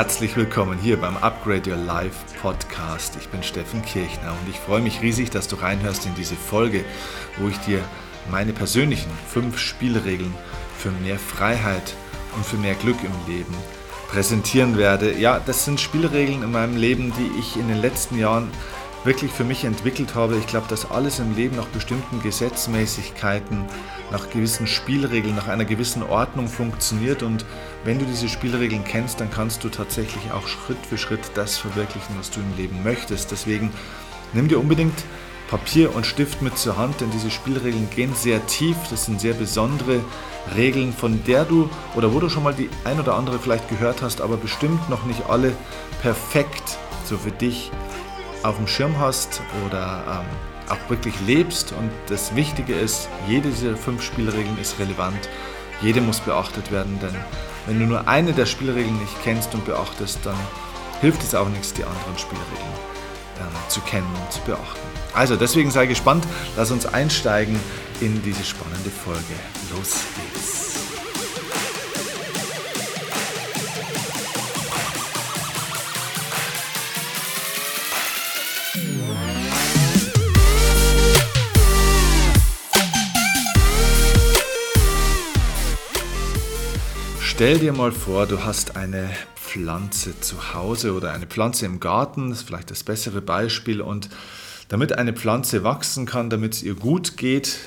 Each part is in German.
herzlich willkommen hier beim Upgrade Your Life Podcast. Ich bin Steffen Kirchner und ich freue mich riesig, dass du reinhörst in diese Folge, wo ich dir meine persönlichen fünf Spielregeln für mehr Freiheit und für mehr Glück im Leben präsentieren werde. Ja, das sind Spielregeln in meinem Leben, die ich in den letzten Jahren wirklich für mich entwickelt habe. Ich glaube, dass alles im Leben nach bestimmten Gesetzmäßigkeiten, nach gewissen Spielregeln, nach einer gewissen Ordnung funktioniert. Und wenn du diese Spielregeln kennst, dann kannst du tatsächlich auch Schritt für Schritt das verwirklichen, was du im Leben möchtest. Deswegen nimm dir unbedingt Papier und Stift mit zur Hand, denn diese Spielregeln gehen sehr tief. Das sind sehr besondere Regeln, von der du oder wo du schon mal die ein oder andere vielleicht gehört hast, aber bestimmt noch nicht alle perfekt so für dich auf dem Schirm hast oder ähm, auch wirklich lebst. Und das Wichtige ist, jede dieser fünf Spielregeln ist relevant. Jede muss beachtet werden, denn wenn du nur eine der Spielregeln nicht kennst und beachtest, dann hilft es auch nichts, die anderen Spielregeln ähm, zu kennen und zu beachten. Also deswegen sei gespannt, lass uns einsteigen in diese spannende Folge. Los geht's. Stell dir mal vor, du hast eine Pflanze zu Hause oder eine Pflanze im Garten, das ist vielleicht das bessere Beispiel. Und damit eine Pflanze wachsen kann, damit es ihr gut geht,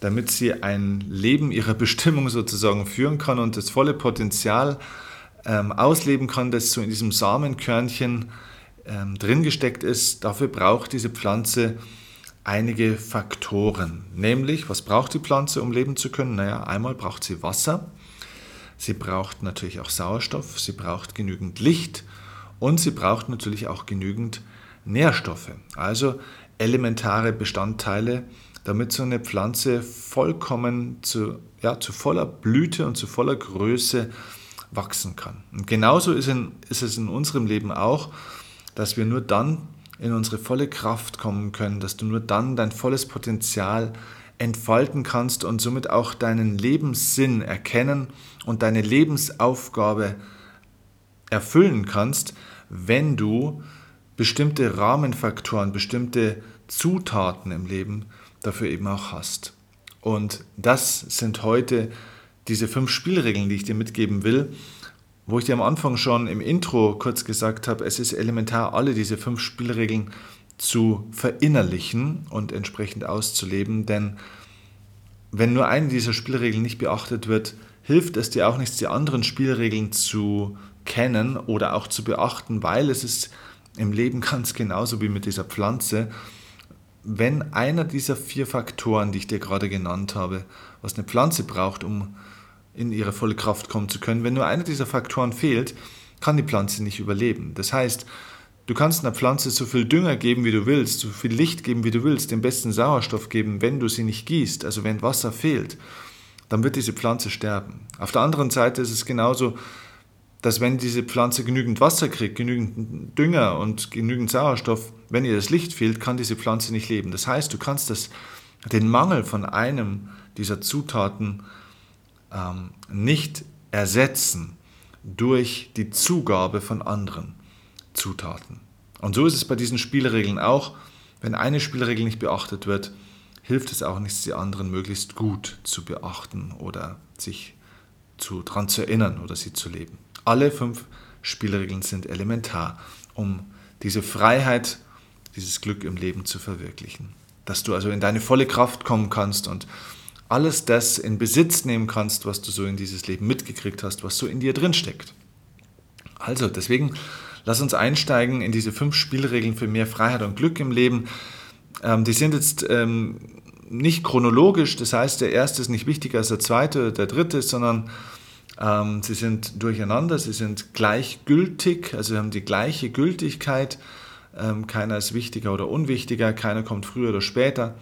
damit sie ein Leben ihrer Bestimmung sozusagen führen kann und das volle Potenzial ähm, ausleben kann, das so in diesem Samenkörnchen ähm, drin gesteckt ist, dafür braucht diese Pflanze einige Faktoren. Nämlich, was braucht die Pflanze, um leben zu können? Naja, einmal braucht sie Wasser. Sie braucht natürlich auch Sauerstoff, sie braucht genügend Licht und sie braucht natürlich auch genügend Nährstoffe, also elementare Bestandteile, damit so eine Pflanze vollkommen zu, ja, zu voller Blüte und zu voller Größe wachsen kann. Und genauso ist, in, ist es in unserem Leben auch, dass wir nur dann in unsere volle Kraft kommen können, dass du nur dann dein volles Potenzial entfalten kannst und somit auch deinen Lebenssinn erkennen und deine Lebensaufgabe erfüllen kannst, wenn du bestimmte Rahmenfaktoren, bestimmte Zutaten im Leben dafür eben auch hast. Und das sind heute diese fünf Spielregeln, die ich dir mitgeben will, wo ich dir am Anfang schon im Intro kurz gesagt habe, es ist elementar, alle diese fünf Spielregeln zu verinnerlichen und entsprechend auszuleben, denn wenn nur eine dieser Spielregeln nicht beachtet wird, hilft es dir auch nichts, die anderen Spielregeln zu kennen oder auch zu beachten, weil es ist im Leben ganz genauso wie mit dieser Pflanze. Wenn einer dieser vier Faktoren, die ich dir gerade genannt habe, was eine Pflanze braucht, um in ihre volle Kraft kommen zu können, wenn nur einer dieser Faktoren fehlt, kann die Pflanze nicht überleben. Das heißt, Du kannst einer Pflanze so viel Dünger geben, wie du willst, so viel Licht geben, wie du willst, den besten Sauerstoff geben, wenn du sie nicht gießt, also wenn Wasser fehlt, dann wird diese Pflanze sterben. Auf der anderen Seite ist es genauso, dass wenn diese Pflanze genügend Wasser kriegt, genügend Dünger und genügend Sauerstoff, wenn ihr das Licht fehlt, kann diese Pflanze nicht leben. Das heißt, du kannst das, den Mangel von einem dieser Zutaten ähm, nicht ersetzen durch die Zugabe von anderen. Zutaten. Und so ist es bei diesen Spielregeln auch. Wenn eine Spielregel nicht beachtet wird, hilft es auch nichts, die anderen möglichst gut zu beachten oder sich zu, daran zu erinnern oder sie zu leben. Alle fünf Spielregeln sind elementar, um diese Freiheit, dieses Glück im Leben zu verwirklichen. Dass du also in deine volle Kraft kommen kannst und alles das in Besitz nehmen kannst, was du so in dieses Leben mitgekriegt hast, was so in dir drin steckt. Also, deswegen Lass uns einsteigen in diese fünf Spielregeln für mehr Freiheit und Glück im Leben. Ähm, die sind jetzt ähm, nicht chronologisch, das heißt, der erste ist nicht wichtiger als der zweite oder der dritte, sondern ähm, sie sind durcheinander, sie sind gleichgültig, also haben die gleiche Gültigkeit. Ähm, keiner ist wichtiger oder unwichtiger, keiner kommt früher oder später,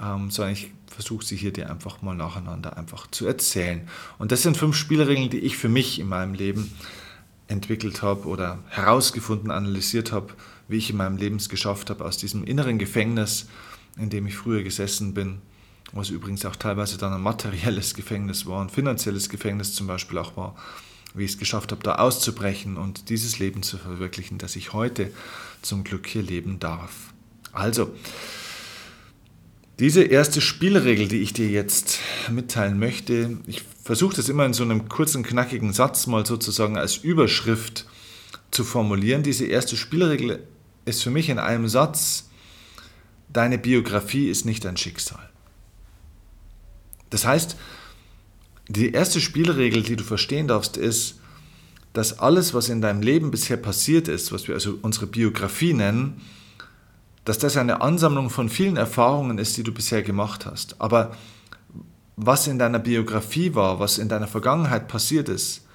ähm, sondern ich versuche sie hier dir einfach mal nacheinander einfach zu erzählen. Und das sind fünf Spielregeln, die ich für mich in meinem Leben entwickelt habe oder herausgefunden, analysiert habe, wie ich in meinem Leben es geschafft habe, aus diesem inneren Gefängnis, in dem ich früher gesessen bin, was übrigens auch teilweise dann ein materielles Gefängnis war, ein finanzielles Gefängnis zum Beispiel auch war, wie ich es geschafft habe, da auszubrechen und dieses Leben zu verwirklichen, das ich heute zum Glück hier leben darf. Also, diese erste Spielregel, die ich dir jetzt mitteilen möchte, ich versuche das immer in so einem kurzen, knackigen Satz mal sozusagen als Überschrift zu formulieren. Diese erste Spielregel ist für mich in einem Satz, deine Biografie ist nicht dein Schicksal. Das heißt, die erste Spielregel, die du verstehen darfst, ist, dass alles, was in deinem Leben bisher passiert ist, was wir also unsere Biografie nennen, dass das eine Ansammlung von vielen Erfahrungen ist, die du bisher gemacht hast. Aber was in deiner Biografie war, was in deiner Vergangenheit passiert ist,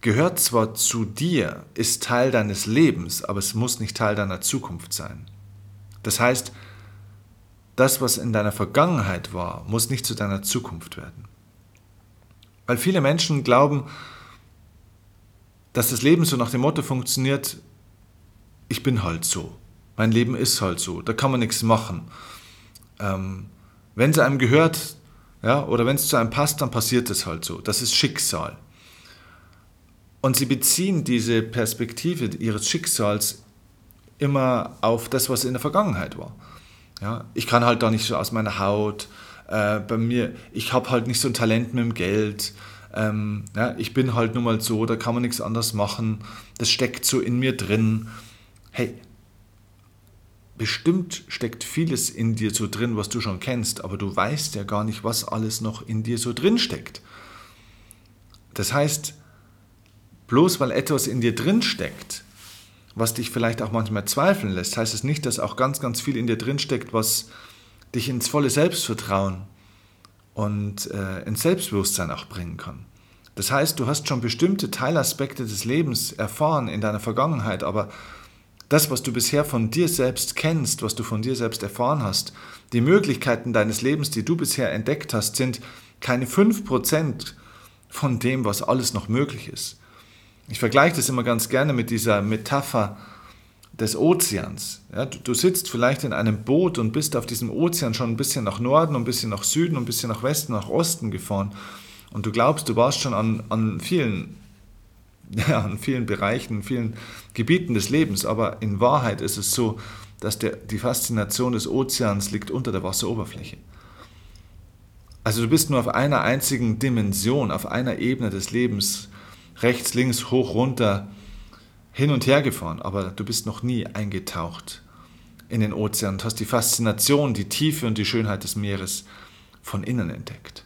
gehört zwar zu dir, ist Teil deines Lebens, aber es muss nicht Teil deiner Zukunft sein. Das heißt, das, was in deiner Vergangenheit war, muss nicht zu deiner Zukunft werden. Weil viele Menschen glauben, dass das Leben so nach dem Motto funktioniert, ich bin halt so. Mein Leben ist halt so. Da kann man nichts machen. Ähm, wenn es einem gehört, ja, oder wenn es zu einem passt, dann passiert es halt so. Das ist Schicksal. Und sie beziehen diese Perspektive ihres Schicksals immer auf das, was in der Vergangenheit war. Ja, ich kann halt da nicht so aus meiner Haut, äh, bei mir, ich habe halt nicht so ein Talent mit dem Geld. Ähm, ja, ich bin halt nun mal so, da kann man nichts anderes machen. Das steckt so in mir drin. Hey, bestimmt steckt vieles in dir so drin, was du schon kennst, aber du weißt ja gar nicht, was alles noch in dir so drin steckt. Das heißt, bloß weil etwas in dir drin steckt, was dich vielleicht auch manchmal zweifeln lässt, heißt es nicht, dass auch ganz, ganz viel in dir drin steckt, was dich ins volle Selbstvertrauen und äh, ins Selbstbewusstsein auch bringen kann. Das heißt, du hast schon bestimmte Teilaspekte des Lebens erfahren in deiner Vergangenheit, aber das, was du bisher von dir selbst kennst, was du von dir selbst erfahren hast, die Möglichkeiten deines Lebens, die du bisher entdeckt hast, sind keine 5% von dem, was alles noch möglich ist. Ich vergleiche das immer ganz gerne mit dieser Metapher des Ozeans. Ja, du, du, sitzt vielleicht in einem Boot und bist auf diesem Ozean schon ein bisschen nach Norden, ein bisschen nach Süden, ein bisschen nach Westen, nach Osten gefahren. Und du glaubst, du warst schon an, an, vielen, ja, an vielen Bereichen, vielen Gebieten des Lebens. Aber in Wahrheit ist es so, dass der, die Faszination des Ozeans liegt unter der Wasseroberfläche. Also du bist nur auf einer einzigen Dimension, auf einer Ebene des Lebens, rechts, links, hoch, runter, hin und her gefahren, aber du bist noch nie eingetaucht in den Ozean und hast die Faszination, die Tiefe und die Schönheit des Meeres von innen entdeckt.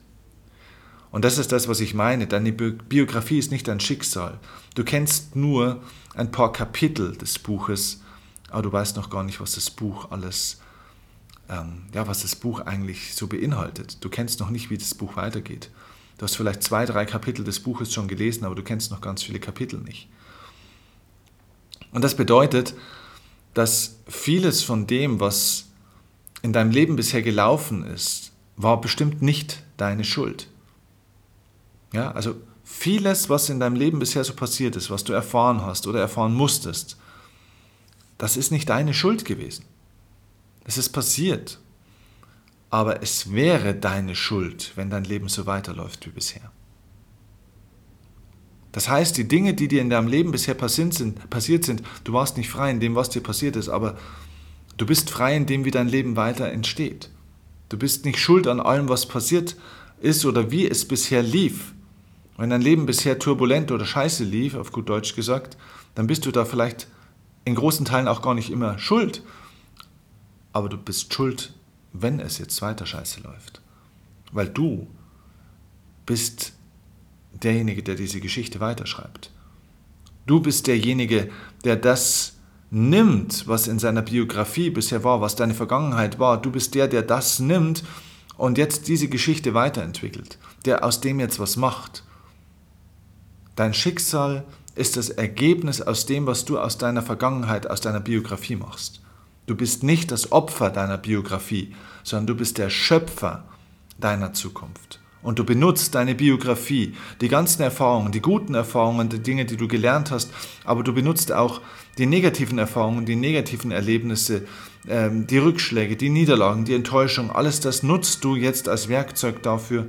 Und das ist das, was ich meine. Deine Biografie ist nicht dein Schicksal. Du kennst nur ein paar Kapitel des Buches, aber du weißt noch gar nicht, was das Buch alles, ähm, ja, was das Buch eigentlich so beinhaltet. Du kennst noch nicht, wie das Buch weitergeht. Du hast vielleicht zwei, drei Kapitel des Buches schon gelesen, aber du kennst noch ganz viele Kapitel nicht. Und das bedeutet, dass vieles von dem, was in deinem Leben bisher gelaufen ist, war bestimmt nicht deine Schuld. Ja, also vieles, was in deinem Leben bisher so passiert ist, was du erfahren hast oder erfahren musstest, das ist nicht deine Schuld gewesen. Es ist passiert. Aber es wäre deine Schuld, wenn dein Leben so weiterläuft wie bisher. Das heißt, die Dinge, die dir in deinem Leben bisher passiert sind, passiert sind, du warst nicht frei in dem, was dir passiert ist, aber du bist frei in dem, wie dein Leben weiter entsteht. Du bist nicht schuld an allem, was passiert ist oder wie es bisher lief. Wenn dein Leben bisher turbulent oder scheiße lief, auf gut Deutsch gesagt, dann bist du da vielleicht in großen Teilen auch gar nicht immer schuld. Aber du bist schuld, wenn es jetzt weiter scheiße läuft. Weil du bist derjenige, der diese Geschichte weiterschreibt. Du bist derjenige, der das nimmt, was in seiner Biografie bisher war, was deine Vergangenheit war. Du bist der, der das nimmt und jetzt diese Geschichte weiterentwickelt, der aus dem jetzt was macht. Dein Schicksal ist das Ergebnis aus dem, was du aus deiner Vergangenheit, aus deiner Biografie machst. Du bist nicht das Opfer deiner Biografie, sondern du bist der Schöpfer deiner Zukunft und du benutzt deine Biografie, die ganzen Erfahrungen, die guten Erfahrungen, die Dinge, die du gelernt hast, aber du benutzt auch die negativen Erfahrungen, die negativen Erlebnisse, ähm, die Rückschläge, die Niederlagen, die Enttäuschung, alles das nutzt du jetzt als Werkzeug dafür,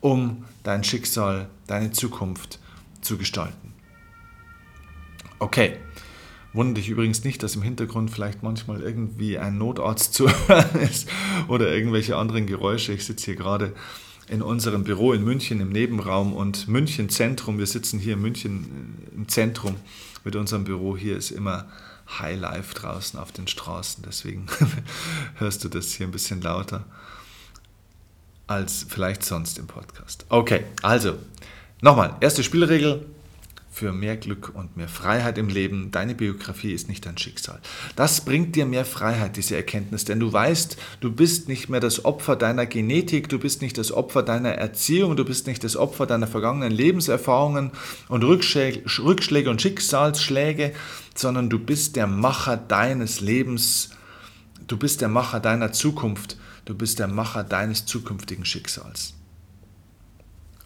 um dein Schicksal, deine Zukunft zu gestalten. Okay. Wundert dich übrigens nicht, dass im Hintergrund vielleicht manchmal irgendwie ein Notarzt zu hören ist oder irgendwelche anderen Geräusche. Ich sitze hier gerade in unserem Büro in München im Nebenraum und München Zentrum. Wir sitzen hier in München äh, im Zentrum mit unserem Büro. Hier ist immer High Life draußen auf den Straßen. Deswegen hörst du das hier ein bisschen lauter als vielleicht sonst im Podcast. Okay, also nochmal, erste Spielregel für mehr Glück und mehr Freiheit im Leben. Deine Biografie ist nicht dein Schicksal. Das bringt dir mehr Freiheit, diese Erkenntnis, denn du weißt, du bist nicht mehr das Opfer deiner Genetik, du bist nicht das Opfer deiner Erziehung, du bist nicht das Opfer deiner vergangenen Lebenserfahrungen und Rückschläge und Schicksalsschläge, sondern du bist der Macher deines Lebens, du bist der Macher deiner Zukunft, du bist der Macher deines zukünftigen Schicksals.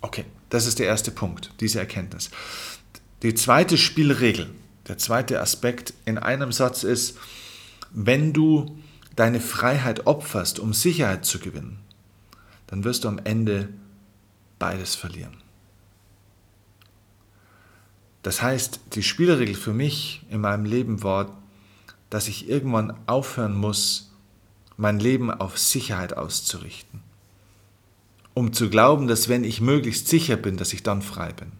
Okay, das ist der erste Punkt, diese Erkenntnis. Die zweite Spielregel, der zweite Aspekt in einem Satz ist, wenn du deine Freiheit opferst, um Sicherheit zu gewinnen, dann wirst du am Ende beides verlieren. Das heißt, die Spielregel für mich in meinem Leben war, dass ich irgendwann aufhören muss, mein Leben auf Sicherheit auszurichten, um zu glauben, dass wenn ich möglichst sicher bin, dass ich dann frei bin.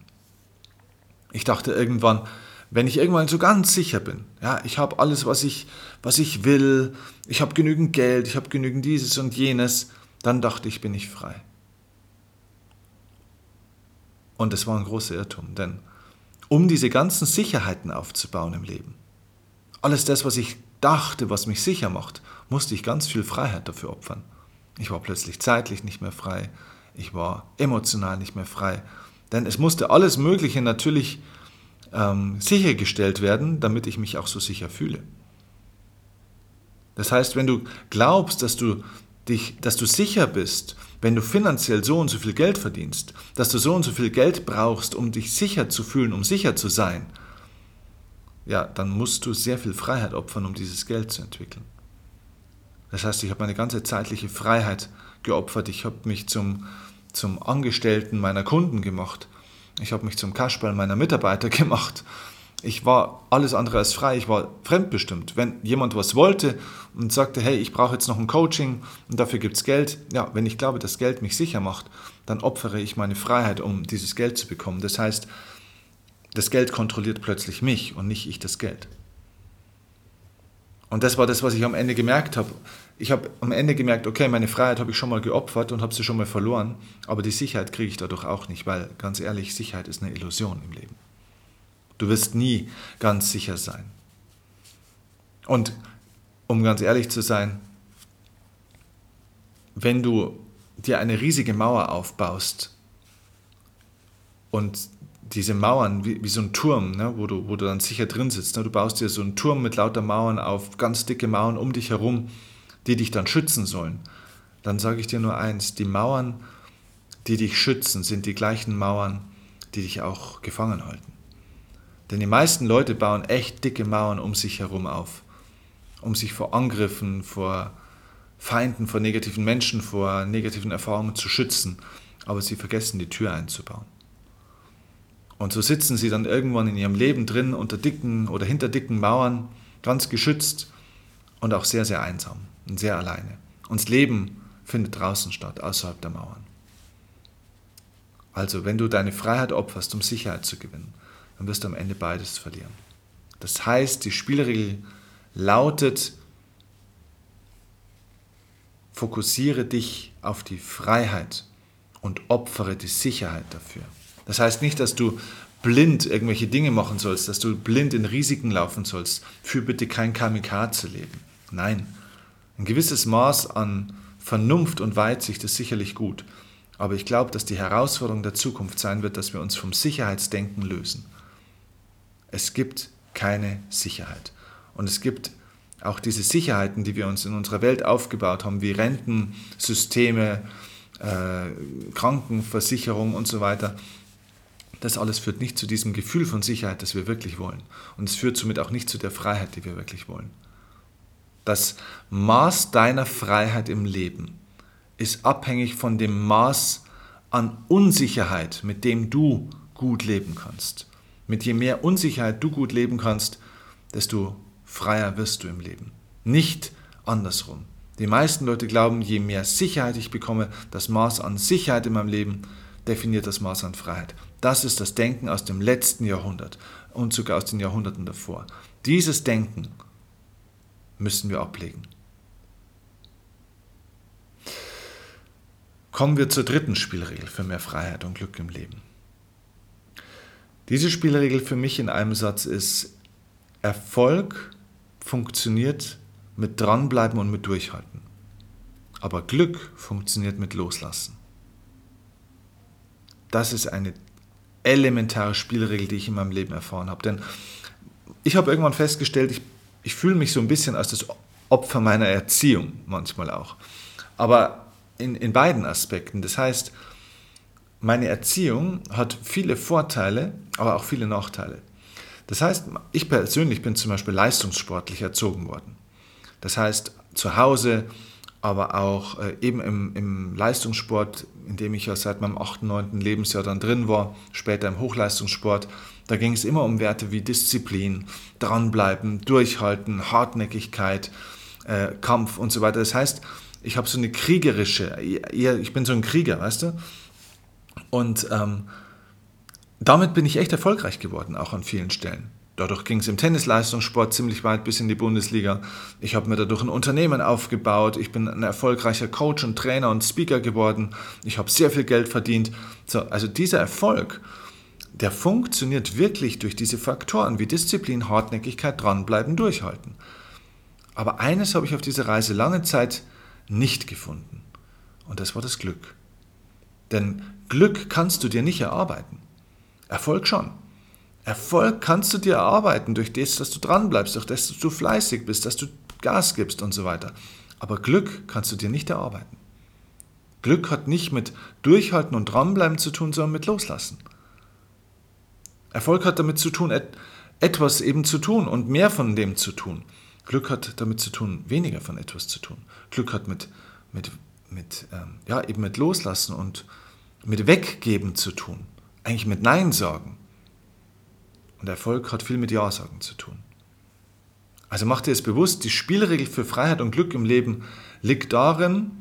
Ich dachte irgendwann, wenn ich irgendwann so ganz sicher bin, ja, ich habe alles, was ich, was ich will, ich habe genügend Geld, ich habe genügend dieses und jenes, dann dachte ich, bin ich frei. Und das war ein großer Irrtum, denn um diese ganzen Sicherheiten aufzubauen im Leben, alles das, was ich dachte, was mich sicher macht, musste ich ganz viel Freiheit dafür opfern. Ich war plötzlich zeitlich nicht mehr frei, ich war emotional nicht mehr frei denn es musste alles Mögliche natürlich ähm, sichergestellt werden, damit ich mich auch so sicher fühle. Das heißt, wenn du glaubst, dass du, dich, dass du sicher bist, wenn du finanziell so und so viel Geld verdienst, dass du so und so viel Geld brauchst, um dich sicher zu fühlen, um sicher zu sein, ja, dann musst du sehr viel Freiheit opfern, um dieses Geld zu entwickeln. Das heißt, ich habe meine ganze zeitliche Freiheit geopfert, ich habe mich zum zum Angestellten meiner Kunden gemacht. Ich habe mich zum Kasperl meiner Mitarbeiter gemacht. Ich war alles andere als frei, ich war fremdbestimmt. Wenn jemand was wollte und sagte, hey, ich brauche jetzt noch ein Coaching und dafür gibt es Geld, ja, wenn ich glaube, dass Geld mich sicher macht, dann opfere ich meine Freiheit, um dieses Geld zu bekommen. Das heißt, das Geld kontrolliert plötzlich mich und nicht ich das Geld. Und das war das, was ich am Ende gemerkt habe ich habe am Ende gemerkt, okay, meine Freiheit habe ich schon mal geopfert und habe sie schon mal verloren, aber die Sicherheit kriege ich dadurch auch nicht, weil ganz ehrlich, Sicherheit ist eine Illusion im Leben. Du wirst nie ganz sicher sein. Und um ganz ehrlich zu sein, wenn du dir eine riesige Mauer aufbaust und diese Mauern, wie, wie so ein Turm, ne, wo, du, wo du dann sicher drin sitzt, ne, du baust dir so einen Turm mit lauter Mauern auf, ganz dicke Mauern um dich herum, die dich dann schützen sollen, dann sage ich dir nur eins, die Mauern, die dich schützen, sind die gleichen Mauern, die dich auch gefangen halten. Denn die meisten Leute bauen echt dicke Mauern um sich herum auf, um sich vor Angriffen, vor Feinden, vor negativen Menschen, vor negativen Erfahrungen zu schützen, aber sie vergessen die Tür einzubauen. Und so sitzen sie dann irgendwann in ihrem Leben drin unter dicken oder hinter dicken Mauern, ganz geschützt und auch sehr, sehr einsam und sehr alleine. Und das Leben findet draußen statt, außerhalb der Mauern. Also, wenn du deine Freiheit opferst, um Sicherheit zu gewinnen, dann wirst du am Ende beides verlieren. Das heißt, die Spielregel lautet, fokussiere dich auf die Freiheit und opfere die Sicherheit dafür. Das heißt nicht, dass du blind irgendwelche Dinge machen sollst, dass du blind in Risiken laufen sollst. Für bitte kein Kamikaze-Leben. Nein, ein gewisses Maß an Vernunft und Weitsicht ist sicherlich gut, aber ich glaube, dass die Herausforderung der Zukunft sein wird, dass wir uns vom Sicherheitsdenken lösen. Es gibt keine Sicherheit. Und es gibt auch diese Sicherheiten, die wir uns in unserer Welt aufgebaut haben, wie Rentensysteme, äh, Krankenversicherung und so weiter. Das alles führt nicht zu diesem Gefühl von Sicherheit, das wir wirklich wollen. Und es führt somit auch nicht zu der Freiheit, die wir wirklich wollen. Das Maß deiner Freiheit im Leben ist abhängig von dem Maß an Unsicherheit, mit dem du gut leben kannst. Mit je mehr Unsicherheit du gut leben kannst, desto freier wirst du im Leben. Nicht andersrum. Die meisten Leute glauben, je mehr Sicherheit ich bekomme, das Maß an Sicherheit in meinem Leben definiert das Maß an Freiheit. Das ist das Denken aus dem letzten Jahrhundert und sogar aus den Jahrhunderten davor. Dieses Denken müssen wir ablegen. Kommen wir zur dritten Spielregel für mehr Freiheit und Glück im Leben. Diese Spielregel für mich in einem Satz ist, Erfolg funktioniert mit dranbleiben und mit durchhalten. Aber Glück funktioniert mit loslassen. Das ist eine elementare Spielregel, die ich in meinem Leben erfahren habe. Denn ich habe irgendwann festgestellt, ich, ich fühle mich so ein bisschen als das Opfer meiner Erziehung manchmal auch. Aber in, in beiden Aspekten. Das heißt, meine Erziehung hat viele Vorteile, aber auch viele Nachteile. Das heißt, ich persönlich bin zum Beispiel leistungssportlich erzogen worden. Das heißt, zu Hause, aber auch äh, eben im, im, Leistungssport, in dem ich ja seit meinem 8., 9. Lebensjahr dann drin war, später im Hochleistungssport, da ging es immer um Werte wie Disziplin, dranbleiben, durchhalten, Hartnäckigkeit, äh, Kampf und so weiter. Das heißt, ich habe so eine kriegerische, ich bin so ein Krieger, weißt du? Und ähm, damit bin ich echt erfolgreich geworden, auch an vielen Stellen. Dadurch ging es im Tennisleistungssport ziemlich weit bis in die Bundesliga. Ich habe mir dadurch ein Unternehmen aufgebaut. Ich bin ein erfolgreicher Coach und Trainer und Speaker geworden. Ich habe sehr viel Geld verdient. So, also dieser Erfolg, der funktioniert wirklich durch diese Faktoren wie Disziplin, Hartnäckigkeit, dranbleiben, durchhalten. Aber eines habe ich auf dieser Reise lange Zeit nicht gefunden. Und das war das Glück. Denn Glück kannst du dir nicht erarbeiten. Erfolg schon. Erfolg kannst du dir erarbeiten durch das, dass du dranbleibst, durch das, dass du fleißig bist, dass du Gas gibst und so weiter. Aber Glück kannst du dir nicht erarbeiten. Glück hat nicht mit Durchhalten und Dranbleiben zu tun, sondern mit Loslassen. Erfolg hat damit zu tun, etwas eben zu tun und mehr von dem zu tun. Glück hat damit zu tun, weniger von etwas zu tun. Glück hat mit, mit, mit, ähm, ja, eben mit Loslassen und mit Weggeben zu tun. Eigentlich mit Nein sagen. Und Erfolg hat viel mit Ja sagen zu tun. Also mach dir es bewusst, die Spielregel für Freiheit und Glück im Leben liegt darin,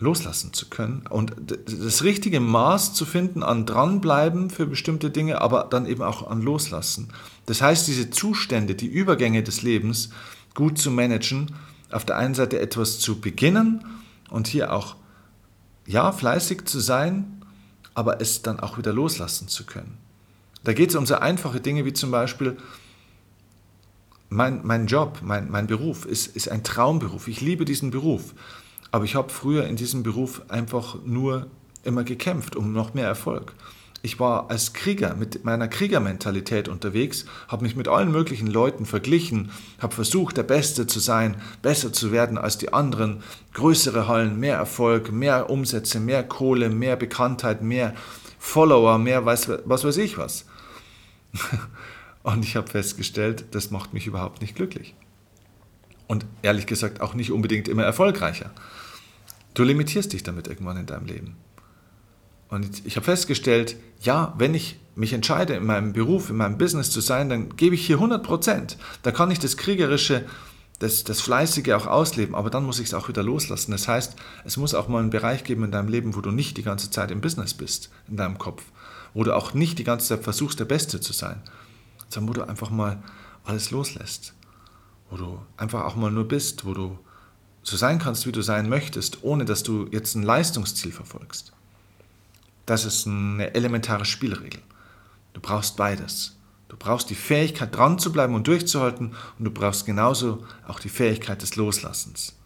loslassen zu können und das richtige Maß zu finden an dranbleiben für bestimmte Dinge, aber dann eben auch an loslassen. Das heißt, diese Zustände, die Übergänge des Lebens gut zu managen, auf der einen Seite etwas zu beginnen und hier auch ja fleißig zu sein, aber es dann auch wieder loslassen zu können. Da geht es um so einfache Dinge wie zum Beispiel, mein, mein Job, mein, mein Beruf ist, ist ein Traumberuf. Ich liebe diesen Beruf. Aber ich habe früher in diesem Beruf einfach nur immer gekämpft um noch mehr Erfolg. Ich war als Krieger mit meiner Kriegermentalität unterwegs, habe mich mit allen möglichen Leuten verglichen, habe versucht, der Beste zu sein, besser zu werden als die anderen, größere Hallen, mehr Erfolg, mehr Umsätze, mehr Kohle, mehr Bekanntheit, mehr Follower, mehr weiß, was weiß ich was. Und ich habe festgestellt, das macht mich überhaupt nicht glücklich. Und ehrlich gesagt auch nicht unbedingt immer erfolgreicher. Du limitierst dich damit irgendwann in deinem Leben. Und ich habe festgestellt, ja, wenn ich mich entscheide, in meinem Beruf, in meinem Business zu sein, dann gebe ich hier 100 Prozent. Da kann ich das Kriegerische, das, das Fleißige auch ausleben, aber dann muss ich es auch wieder loslassen. Das heißt, es muss auch mal einen Bereich geben in deinem Leben, wo du nicht die ganze Zeit im Business bist, in deinem Kopf, wo du auch nicht die ganze Zeit versuchst, der Beste zu sein, sondern wo du einfach mal alles loslässt, wo du einfach auch mal nur bist, wo du so sein kannst, wie du sein möchtest, ohne dass du jetzt ein Leistungsziel verfolgst. Das ist eine elementare Spielregel. Du brauchst beides. Du brauchst die Fähigkeit, dran zu bleiben und durchzuhalten und du brauchst genauso auch die Fähigkeit des Loslassens.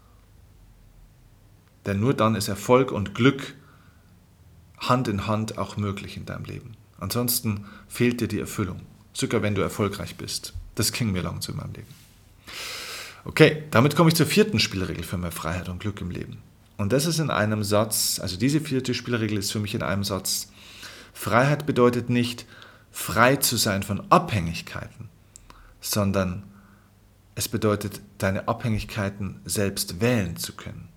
Denn nur dann ist Erfolg und Glück Hand in Hand auch möglich in deinem Leben. Ansonsten fehlt dir die Erfüllung, sogar wenn du erfolgreich bist. Das ging mir lang zu in meinem Leben. Okay, damit komme ich zur vierten Spielregel für mehr Freiheit und Glück im Leben. Und das ist in einem Satz, also diese vierte Spielregel ist für mich in einem Satz, Freiheit bedeutet nicht, frei zu sein von Abhängigkeiten, sondern es bedeutet, deine Abhängigkeiten selbst wählen zu können.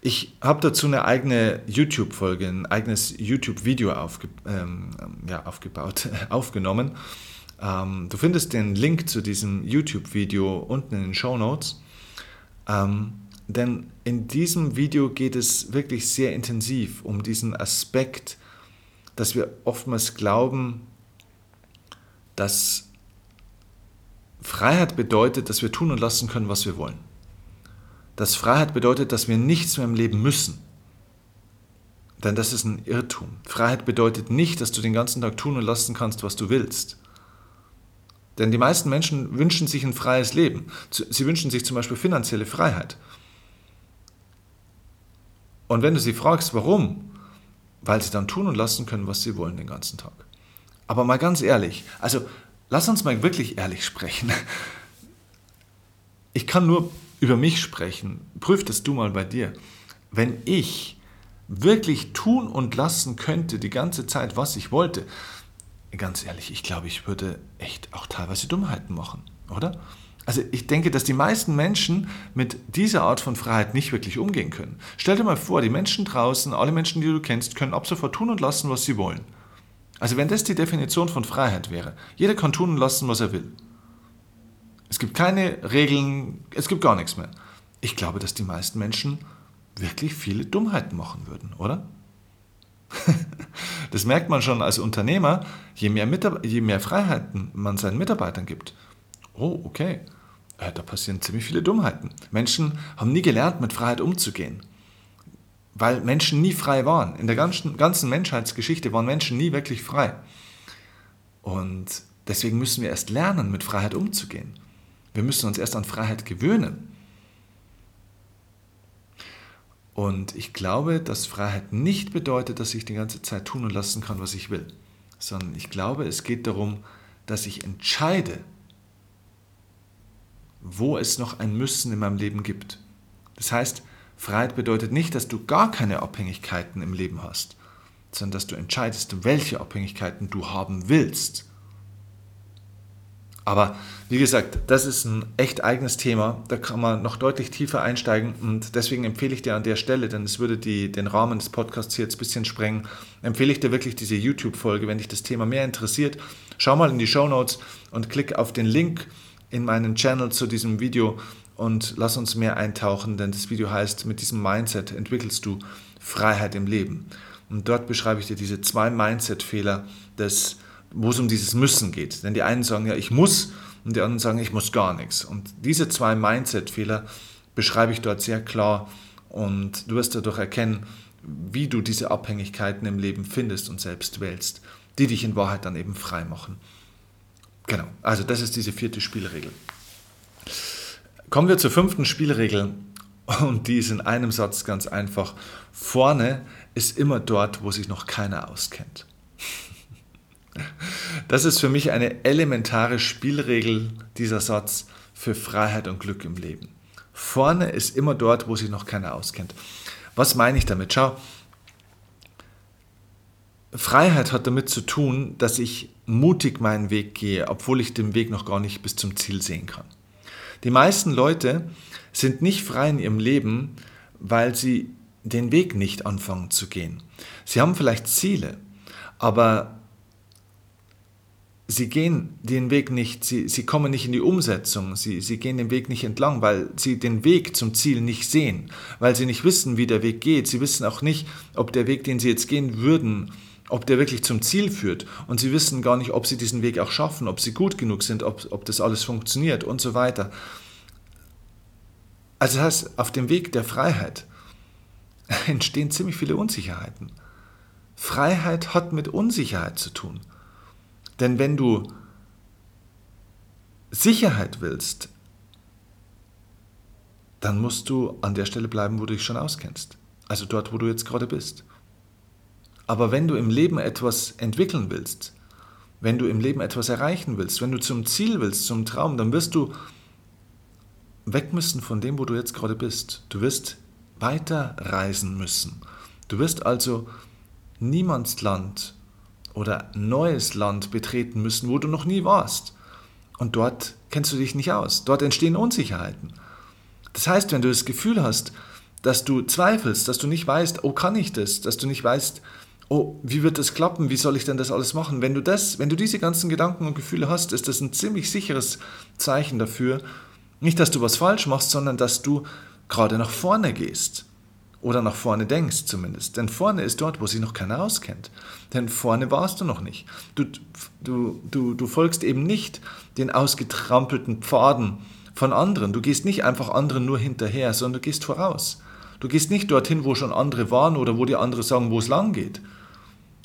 Ich habe dazu eine eigene YouTube-Folge, ein eigenes YouTube-Video aufge, ähm, ja, aufgebaut, aufgenommen. Ähm, du findest den Link zu diesem YouTube-Video unten in den Show Notes. Ähm, denn in diesem Video geht es wirklich sehr intensiv um diesen Aspekt, dass wir oftmals glauben, dass Freiheit bedeutet, dass wir tun und lassen können, was wir wollen. Dass Freiheit bedeutet, dass wir nichts mehr im Leben müssen. Denn das ist ein Irrtum. Freiheit bedeutet nicht, dass du den ganzen Tag tun und lassen kannst, was du willst. Denn die meisten Menschen wünschen sich ein freies Leben. Sie wünschen sich zum Beispiel finanzielle Freiheit. Und wenn du sie fragst, warum, weil sie dann tun und lassen können, was sie wollen den ganzen Tag. Aber mal ganz ehrlich, also lass uns mal wirklich ehrlich sprechen. Ich kann nur über mich sprechen. Prüf das du mal bei dir. Wenn ich wirklich tun und lassen könnte die ganze Zeit, was ich wollte, ganz ehrlich, ich glaube, ich würde echt auch teilweise Dummheiten machen, oder? Also ich denke, dass die meisten Menschen mit dieser Art von Freiheit nicht wirklich umgehen können. Stell dir mal vor, die Menschen draußen, alle Menschen, die du kennst, können ab sofort tun und lassen, was sie wollen. Also wenn das die Definition von Freiheit wäre, jeder kann tun und lassen, was er will. Es gibt keine Regeln, es gibt gar nichts mehr. Ich glaube, dass die meisten Menschen wirklich viele Dummheiten machen würden, oder? das merkt man schon als Unternehmer, je mehr, je mehr Freiheiten man seinen Mitarbeitern gibt, oh, okay, äh, da passieren ziemlich viele Dummheiten. Menschen haben nie gelernt, mit Freiheit umzugehen, weil Menschen nie frei waren. In der ganzen, ganzen Menschheitsgeschichte waren Menschen nie wirklich frei. Und deswegen müssen wir erst lernen, mit Freiheit umzugehen. Wir müssen uns erst an Freiheit gewöhnen. Und ich glaube, dass Freiheit nicht bedeutet, dass ich die ganze Zeit tun und lassen kann, was ich will, sondern ich glaube, es geht darum, dass ich entscheide, wo es noch ein Müssen in meinem Leben gibt. Das heißt, Freiheit bedeutet nicht, dass du gar keine Abhängigkeiten im Leben hast, sondern dass du entscheidest, welche Abhängigkeiten du haben willst. Aber wie gesagt, das ist ein echt eigenes Thema. Da kann man noch deutlich tiefer einsteigen und deswegen empfehle ich dir an der Stelle, denn es würde die, den Rahmen des Podcasts hier jetzt ein bisschen sprengen, empfehle ich dir wirklich diese YouTube-Folge, wenn dich das Thema mehr interessiert. Schau mal in die Show Notes und klick auf den Link in meinen Channel zu diesem Video und lass uns mehr eintauchen, denn das Video heißt, mit diesem Mindset entwickelst du Freiheit im Leben. Und dort beschreibe ich dir diese zwei Mindset-Fehler, wo es um dieses Müssen geht. Denn die einen sagen ja, ich muss und die anderen sagen, ich muss gar nichts. Und diese zwei Mindset-Fehler beschreibe ich dort sehr klar und du wirst dadurch erkennen, wie du diese Abhängigkeiten im Leben findest und selbst wählst, die dich in Wahrheit dann eben frei machen. Genau, also das ist diese vierte Spielregel. Kommen wir zur fünften Spielregel und die ist in einem Satz ganz einfach. Vorne ist immer dort, wo sich noch keiner auskennt. Das ist für mich eine elementare Spielregel, dieser Satz, für Freiheit und Glück im Leben. Vorne ist immer dort, wo sich noch keiner auskennt. Was meine ich damit? Schau, Freiheit hat damit zu tun, dass ich mutig meinen Weg gehe, obwohl ich den Weg noch gar nicht bis zum Ziel sehen kann. Die meisten Leute sind nicht frei in ihrem Leben, weil sie den Weg nicht anfangen zu gehen. Sie haben vielleicht Ziele, aber sie gehen den Weg nicht, sie, sie kommen nicht in die Umsetzung, sie, sie gehen den Weg nicht entlang, weil sie den Weg zum Ziel nicht sehen, weil sie nicht wissen, wie der Weg geht. Sie wissen auch nicht, ob der Weg, den sie jetzt gehen würden, ob der wirklich zum Ziel führt. Und sie wissen gar nicht, ob sie diesen Weg auch schaffen, ob sie gut genug sind, ob, ob das alles funktioniert und so weiter. Also das heißt, auf dem Weg der Freiheit entstehen ziemlich viele Unsicherheiten. Freiheit hat mit Unsicherheit zu tun. Denn wenn du Sicherheit willst, dann musst du an der Stelle bleiben, wo du dich schon auskennst. Also dort, wo du jetzt gerade bist. Aber wenn du im Leben etwas entwickeln willst, wenn du im Leben etwas erreichen willst, wenn du zum Ziel willst, zum Traum, dann wirst du weg müssen von dem, wo du jetzt gerade bist. Du wirst weiter reisen müssen. Du wirst also Niemandsland oder neues Land betreten müssen, wo du noch nie warst. Und dort kennst du dich nicht aus. Dort entstehen Unsicherheiten. Das heißt, wenn du das Gefühl hast, dass du zweifelst, dass du nicht weißt, oh, kann ich das, dass du nicht weißt, oh, wie wird das klappen, wie soll ich denn das alles machen? Wenn du das, wenn du diese ganzen Gedanken und Gefühle hast, ist das ein ziemlich sicheres Zeichen dafür, nicht, dass du was falsch machst, sondern dass du gerade nach vorne gehst. Oder nach vorne denkst zumindest. Denn vorne ist dort, wo sich noch keiner auskennt. Denn vorne warst du noch nicht. Du, du, du, du folgst eben nicht den ausgetrampelten Pfaden von anderen. Du gehst nicht einfach anderen nur hinterher, sondern du gehst voraus. Du gehst nicht dorthin, wo schon andere waren oder wo die andere sagen, wo es lang geht.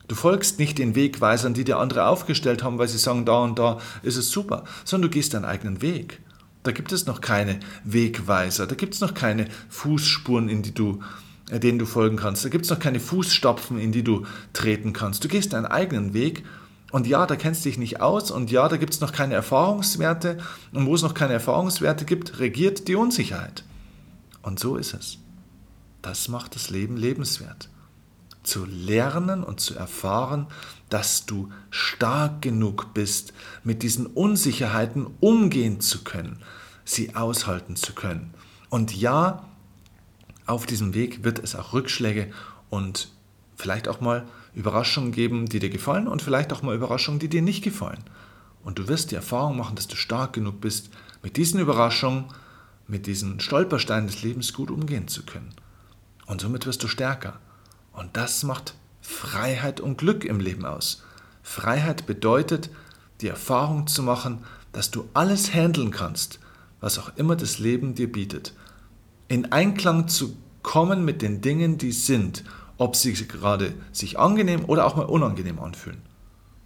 Du folgst nicht den Wegweisern, die dir andere aufgestellt haben, weil sie sagen, da und da ist es super, sondern du gehst deinen eigenen Weg. Da gibt es noch keine Wegweiser, da gibt es noch keine Fußspuren, in die du, äh, denen du folgen kannst. Da gibt es noch keine Fußstapfen, in die du treten kannst. Du gehst deinen eigenen Weg und ja, da kennst du dich nicht aus und ja, da gibt es noch keine Erfahrungswerte und wo es noch keine Erfahrungswerte gibt, regiert die Unsicherheit. Und so ist es. Das macht das Leben lebenswert. Zu lernen und zu erfahren, dass du stark genug bist, mit diesen Unsicherheiten umgehen zu können, sie aushalten zu können. Und ja, auf diesem Weg wird es auch Rückschläge und vielleicht auch mal Überraschungen geben, die dir gefallen und vielleicht auch mal Überraschungen, die dir nicht gefallen. Und du wirst die Erfahrung machen, dass du stark genug bist, mit diesen Überraschungen, mit diesen Stolpersteinen des Lebens gut umgehen zu können. Und somit wirst du stärker. Und das macht Freiheit und Glück im Leben aus. Freiheit bedeutet, die Erfahrung zu machen, dass du alles handeln kannst, was auch immer das Leben dir bietet. In Einklang zu kommen mit den Dingen, die sind, ob sie gerade sich angenehm oder auch mal unangenehm anfühlen.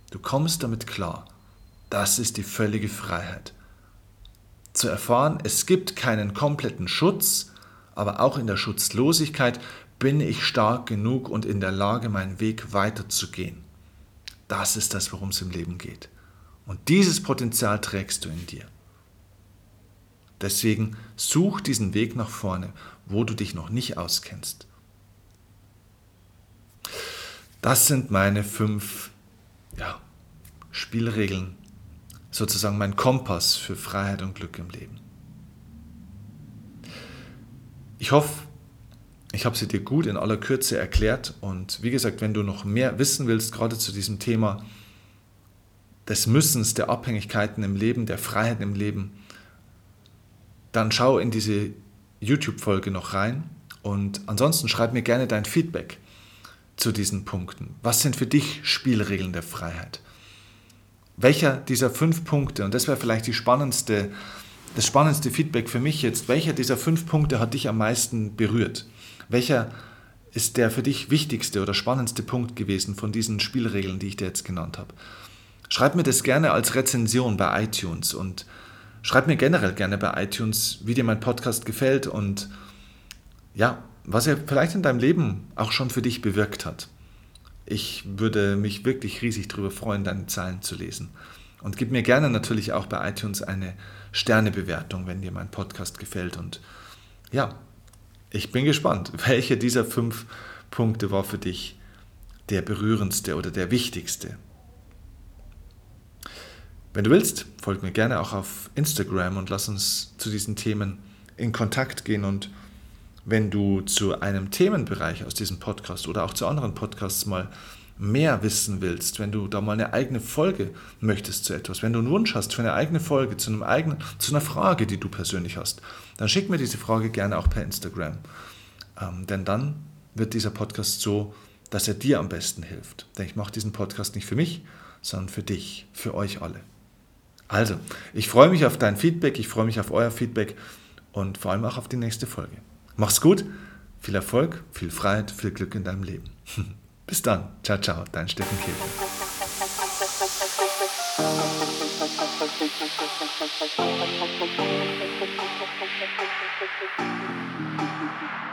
Du kommst damit klar. Das ist die völlige Freiheit. Zu erfahren, es gibt keinen kompletten Schutz, aber auch in der Schutzlosigkeit bin ich stark genug und in der Lage, meinen Weg weiterzugehen. Das ist das, worum es im Leben geht. Und dieses Potenzial trägst du in dir. Deswegen such diesen Weg nach vorne, wo du dich noch nicht auskennst. Das sind meine fünf ja, Spielregeln, sozusagen mein Kompass für Freiheit und Glück im Leben. Ich hoffe, ich habe sie dir gut in aller Kürze erklärt und wie gesagt, wenn du noch mehr wissen willst, gerade zu diesem Thema des Müssens, der Abhängigkeiten im Leben, der Freiheit im Leben, dann schau in diese YouTube-Folge noch rein und ansonsten schreib mir gerne dein Feedback zu diesen Punkten. Was sind für dich Spielregeln der Freiheit? Welcher dieser fünf Punkte, und das wäre vielleicht die spannendste das spannendste Feedback für mich jetzt, welcher dieser fünf Punkte hat dich am meisten berührt? Welcher ist der für dich wichtigste oder spannendste Punkt gewesen von diesen Spielregeln, die ich dir jetzt genannt habe? Schreib mir das gerne als Rezension bei iTunes und schreib mir generell gerne bei iTunes, wie dir mein Podcast gefällt und ja, was er vielleicht in deinem Leben auch schon für dich bewirkt hat. Ich würde mich wirklich riesig darüber freuen, deine Zahlen zu lesen. Und gib mir gerne natürlich auch bei iTunes eine Sternebewertung, wenn dir mein Podcast gefällt. Und ja, ich bin gespannt, welcher dieser fünf Punkte war für dich der berührendste oder der wichtigste. Wenn du willst, folg mir gerne auch auf Instagram und lass uns zu diesen Themen in Kontakt gehen. Und wenn du zu einem Themenbereich aus diesem Podcast oder auch zu anderen Podcasts mal mehr wissen willst, wenn du da mal eine eigene Folge möchtest zu etwas, wenn du einen Wunsch hast für eine eigene Folge, zu, einem eigenen, zu einer Frage, die du persönlich hast, dann schick mir diese Frage gerne auch per Instagram. Ähm, denn dann wird dieser Podcast so, dass er dir am besten hilft. Denn ich mache diesen Podcast nicht für mich, sondern für dich, für euch alle. Also, ich freue mich auf dein Feedback, ich freue mich auf euer Feedback und vor allem auch auf die nächste Folge. Mach's gut, viel Erfolg, viel Freiheit, viel Glück in deinem Leben. Bis dann. Ciao, ciao. Dein Steffen you.